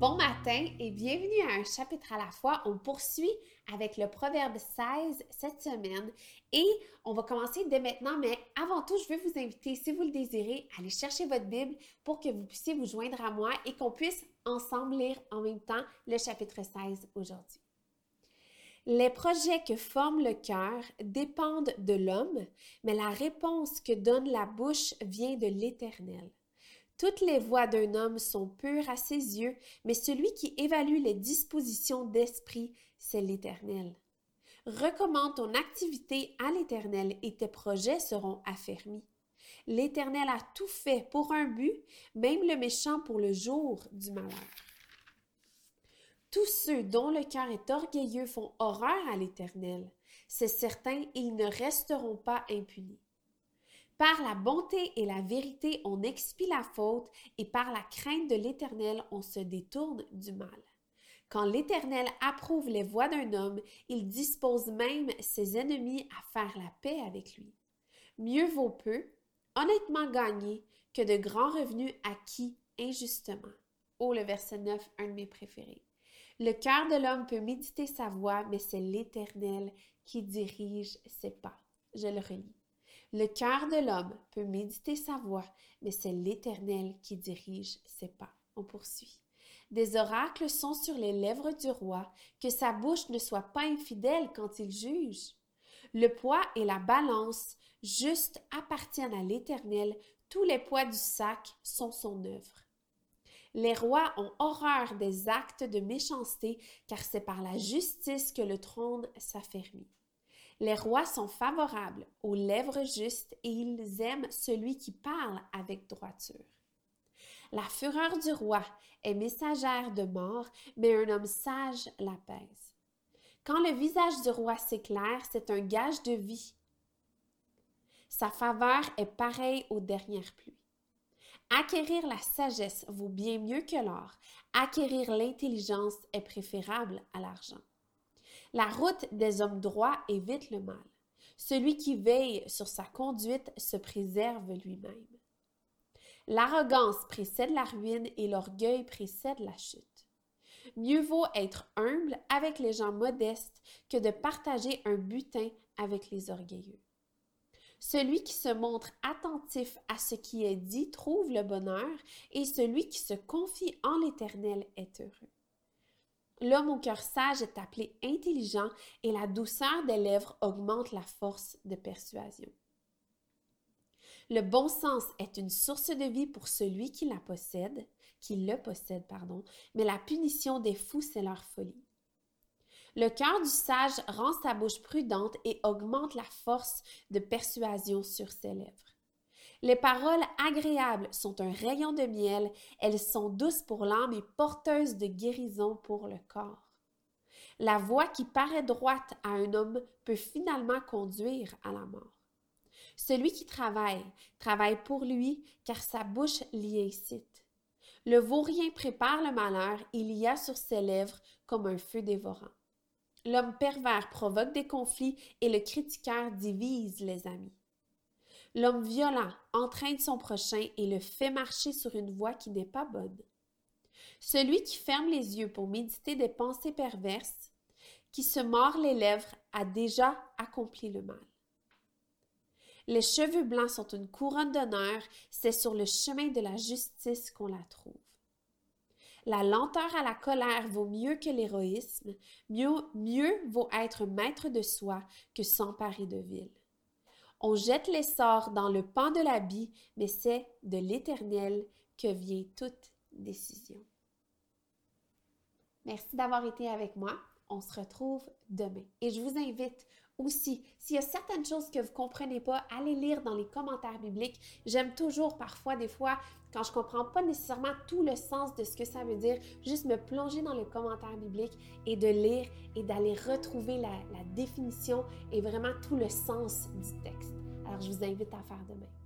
Bon matin et bienvenue à un chapitre à la fois. On poursuit avec le Proverbe 16 cette semaine et on va commencer dès maintenant, mais avant tout, je veux vous inviter, si vous le désirez, à aller chercher votre Bible pour que vous puissiez vous joindre à moi et qu'on puisse ensemble lire en même temps le chapitre 16 aujourd'hui. Les projets que forme le cœur dépendent de l'homme, mais la réponse que donne la bouche vient de l'Éternel. Toutes les voies d'un homme sont pures à ses yeux, mais celui qui évalue les dispositions d'esprit, c'est l'Éternel. Recommande ton activité à l'Éternel et tes projets seront affermis. L'Éternel a tout fait pour un but, même le méchant pour le jour du malheur. Tous ceux dont le cœur est orgueilleux font horreur à l'Éternel. C'est certain, ils ne resteront pas impunis. Par la bonté et la vérité, on expie la faute, et par la crainte de l'Éternel, on se détourne du mal. Quand l'Éternel approuve les voies d'un homme, il dispose même ses ennemis à faire la paix avec lui. Mieux vaut peu, honnêtement gagné, que de grands revenus acquis injustement. Oh, le verset 9, un de mes préférés. Le cœur de l'homme peut méditer sa voie, mais c'est l'Éternel qui dirige ses pas. Je le relis. Le cœur de l'homme peut méditer sa voix, mais c'est l'Éternel qui dirige ses pas. On poursuit. Des oracles sont sur les lèvres du roi, que sa bouche ne soit pas infidèle quand il juge. Le poids et la balance juste appartiennent à l'Éternel, tous les poids du sac sont son œuvre. Les rois ont horreur des actes de méchanceté, car c'est par la justice que le trône s'affermit. Les rois sont favorables aux lèvres justes et ils aiment celui qui parle avec droiture. La fureur du roi est messagère de mort, mais un homme sage l'apaise. Quand le visage du roi s'éclaire, c'est un gage de vie. Sa faveur est pareille aux dernières pluies. Acquérir la sagesse vaut bien mieux que l'or. Acquérir l'intelligence est préférable à l'argent. La route des hommes droits évite le mal. Celui qui veille sur sa conduite se préserve lui-même. L'arrogance précède la ruine et l'orgueil précède la chute. Mieux vaut être humble avec les gens modestes que de partager un butin avec les orgueilleux. Celui qui se montre attentif à ce qui est dit trouve le bonheur, et celui qui se confie en l'Éternel est heureux. L'homme au cœur sage est appelé intelligent et la douceur des lèvres augmente la force de persuasion. Le bon sens est une source de vie pour celui qui la possède, qui le possède, pardon, mais la punition des fous, c'est leur folie. Le cœur du sage rend sa bouche prudente et augmente la force de persuasion sur ses lèvres. Les paroles agréables sont un rayon de miel, elles sont douces pour l'âme et porteuses de guérison pour le corps. La voix qui paraît droite à un homme peut finalement conduire à la mort. Celui qui travaille, travaille pour lui, car sa bouche l'y incite. Le vaurien prépare le malheur, il y a sur ses lèvres comme un feu dévorant. L'homme pervers provoque des conflits et le critiqueur divise les amis. L'homme violent entraîne son prochain et le fait marcher sur une voie qui n'est pas bonne. Celui qui ferme les yeux pour méditer des pensées perverses, qui se mord les lèvres, a déjà accompli le mal. Les cheveux blancs sont une couronne d'honneur, c'est sur le chemin de la justice qu'on la trouve. La lenteur à la colère vaut mieux que l'héroïsme, mieux, vaut être maître de soi que s'emparer de ville. On jette les dans le pan de l'habit, mais c'est de l'Éternel que vient toute décision. Merci d'avoir été avec moi. On se retrouve demain. Et je vous invite aussi, s'il y a certaines choses que vous ne comprenez pas, allez lire dans les commentaires bibliques. J'aime toujours parfois, des fois, quand je ne comprends pas nécessairement tout le sens de ce que ça veut dire, juste me plonger dans les commentaires bibliques et de lire et d'aller retrouver la, la définition et vraiment tout le sens du texte. Alors, je vous invite à faire demain.